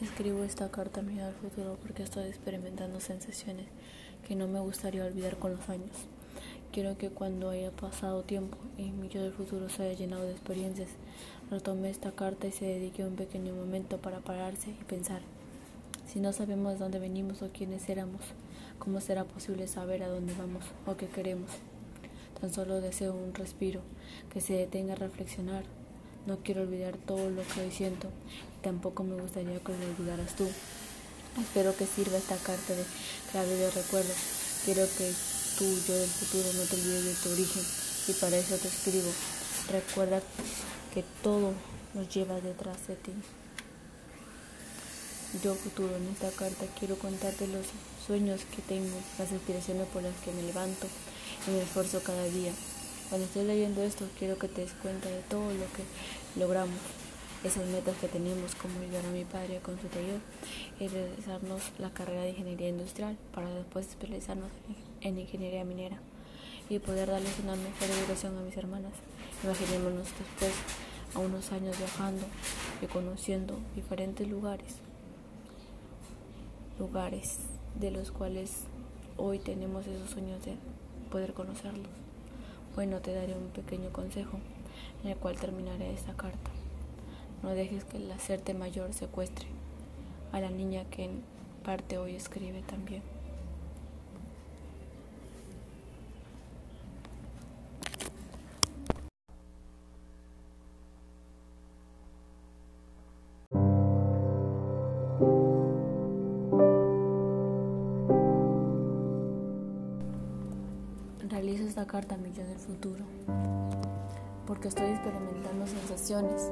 Escribo esta carta a mi al futuro porque estoy experimentando sensaciones que no me gustaría olvidar con los años. Quiero que cuando haya pasado tiempo y mi yo del futuro se haya llenado de experiencias, retome esta carta y se dedique un pequeño momento para pararse y pensar. Si no sabemos de dónde venimos o quiénes éramos, ¿cómo será posible saber a dónde vamos o qué queremos? Tan solo deseo un respiro, que se detenga a reflexionar no quiero olvidar todo lo que hoy siento tampoco me gustaría que lo olvidaras tú. Espero que sirva esta carta de clave de recuerdo. Quiero que tú, yo del futuro, no te olvides de tu origen y para eso te escribo. Recuerda que todo nos lleva detrás de ti. Yo futuro en esta carta quiero contarte los sueños que tengo, las aspiraciones por las que me levanto y me esfuerzo cada día. Cuando estés leyendo esto, quiero que te des cuenta de todo lo que logramos, esas metas que tenemos, como ayudar a mi padre con su taller y realizarnos la carrera de ingeniería industrial para después especializarnos en ingeniería minera y poder darles una mejor educación a mis hermanas. Imaginémonos después a unos años viajando y conociendo diferentes lugares, lugares de los cuales hoy tenemos esos sueños de poder conocerlos. Bueno, te daré un pequeño consejo en el cual terminaré esta carta. No dejes que el hacerte mayor secuestre a la niña que en parte hoy escribe también. A mi yo del futuro, porque estoy experimentando sensaciones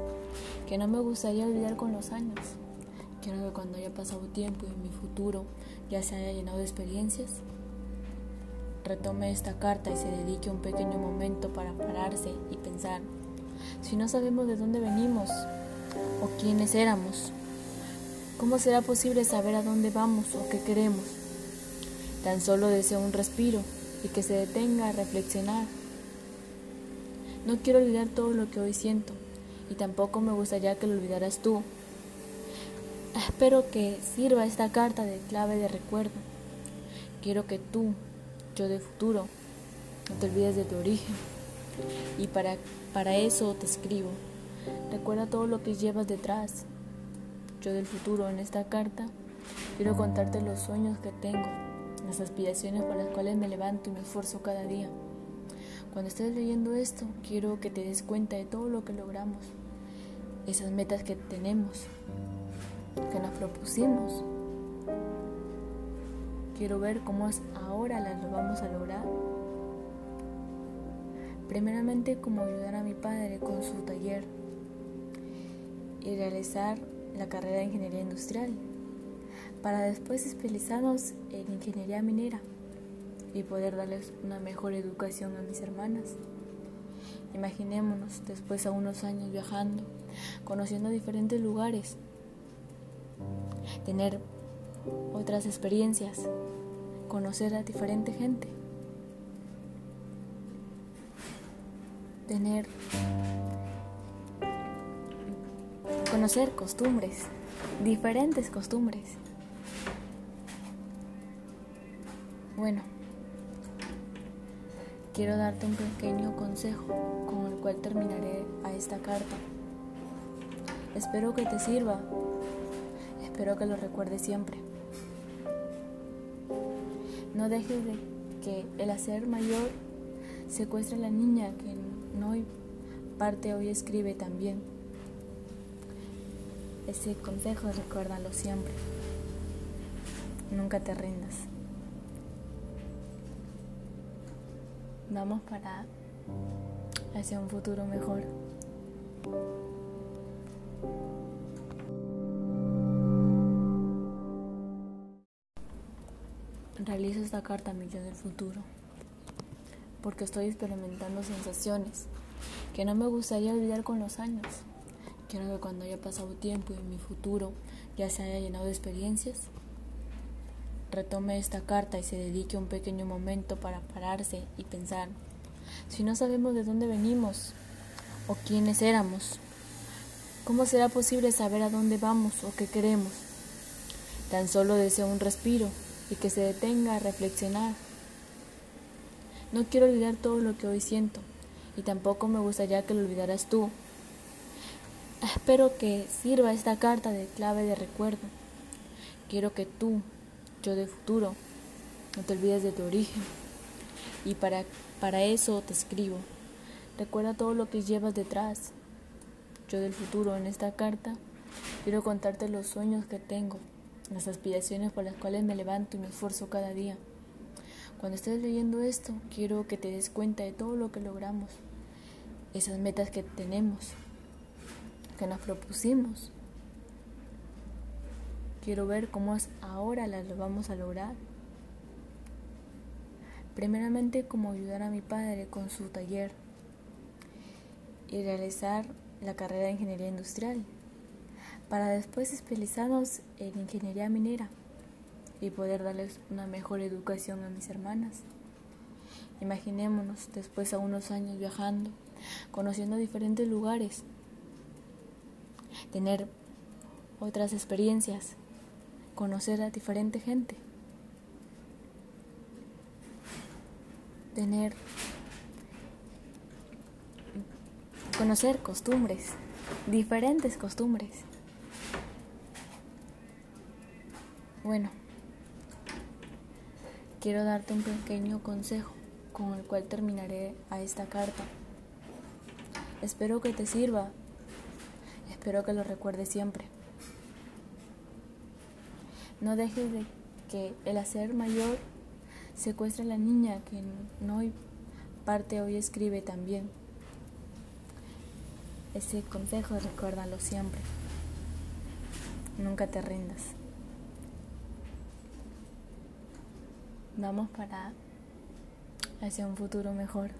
que no me gustaría olvidar con los años. Quiero que cuando haya pasado tiempo y mi futuro ya se haya llenado de experiencias, retome esta carta y se dedique un pequeño momento para pararse y pensar. Si no sabemos de dónde venimos o quiénes éramos, ¿cómo será posible saber a dónde vamos o qué queremos? Tan solo deseo un respiro y que se detenga a reflexionar. No quiero olvidar todo lo que hoy siento y tampoco me gustaría que lo olvidaras tú. Espero que sirva esta carta de clave de recuerdo. Quiero que tú, yo de futuro, no te olvides de tu origen. Y para, para eso te escribo. Recuerda todo lo que llevas detrás. Yo del futuro en esta carta quiero contarte los sueños que tengo las aspiraciones por las cuales me levanto y me esfuerzo cada día. Cuando estés leyendo esto, quiero que te des cuenta de todo lo que logramos, esas metas que tenemos, que nos propusimos. Quiero ver cómo ahora las vamos a lograr. Primeramente, como ayudar a mi padre con su taller y realizar la carrera de ingeniería industrial para después especializarnos en ingeniería minera y poder darles una mejor educación a mis hermanas. Imaginémonos después a unos años viajando, conociendo diferentes lugares, tener otras experiencias, conocer a diferente gente, tener, conocer costumbres, diferentes costumbres. Bueno, quiero darte un pequeño consejo con el cual terminaré a esta carta. Espero que te sirva. Espero que lo recuerdes siempre. No dejes de que el hacer mayor secuestre a la niña que no parte hoy escribe también. Ese consejo recuérdalo siempre. Nunca te rindas. Vamos para hacia un futuro mejor. Realizo esta carta a mi yo del futuro porque estoy experimentando sensaciones que no me gustaría olvidar con los años. Quiero que cuando haya pasado tiempo y mi futuro ya se haya llenado de experiencias, retome esta carta y se dedique un pequeño momento para pararse y pensar, si no sabemos de dónde venimos o quiénes éramos, ¿cómo será posible saber a dónde vamos o qué queremos? Tan solo deseo un respiro y que se detenga a reflexionar. No quiero olvidar todo lo que hoy siento y tampoco me gustaría que lo olvidaras tú. Espero que sirva esta carta de clave de recuerdo. Quiero que tú, yo de futuro, no te olvides de tu origen. Y para, para eso te escribo. Recuerda todo lo que llevas detrás. Yo del futuro en esta carta quiero contarte los sueños que tengo, las aspiraciones por las cuales me levanto y me esfuerzo cada día. Cuando estés leyendo esto, quiero que te des cuenta de todo lo que logramos, esas metas que tenemos, que nos propusimos. Quiero ver cómo ahora las vamos a lograr. Primeramente, como ayudar a mi padre con su taller y realizar la carrera de ingeniería industrial, para después especializarnos en ingeniería minera y poder darles una mejor educación a mis hermanas. Imaginémonos después a unos años viajando, conociendo diferentes lugares, tener otras experiencias, conocer a diferente gente, tener, conocer costumbres, diferentes costumbres. Bueno, quiero darte un pequeño consejo con el cual terminaré a esta carta. Espero que te sirva, espero que lo recuerdes siempre. No dejes de que el hacer mayor secuestre a la niña que no parte hoy escribe también. Ese consejo recuérdalo siempre. Nunca te rindas. Vamos para hacia un futuro mejor.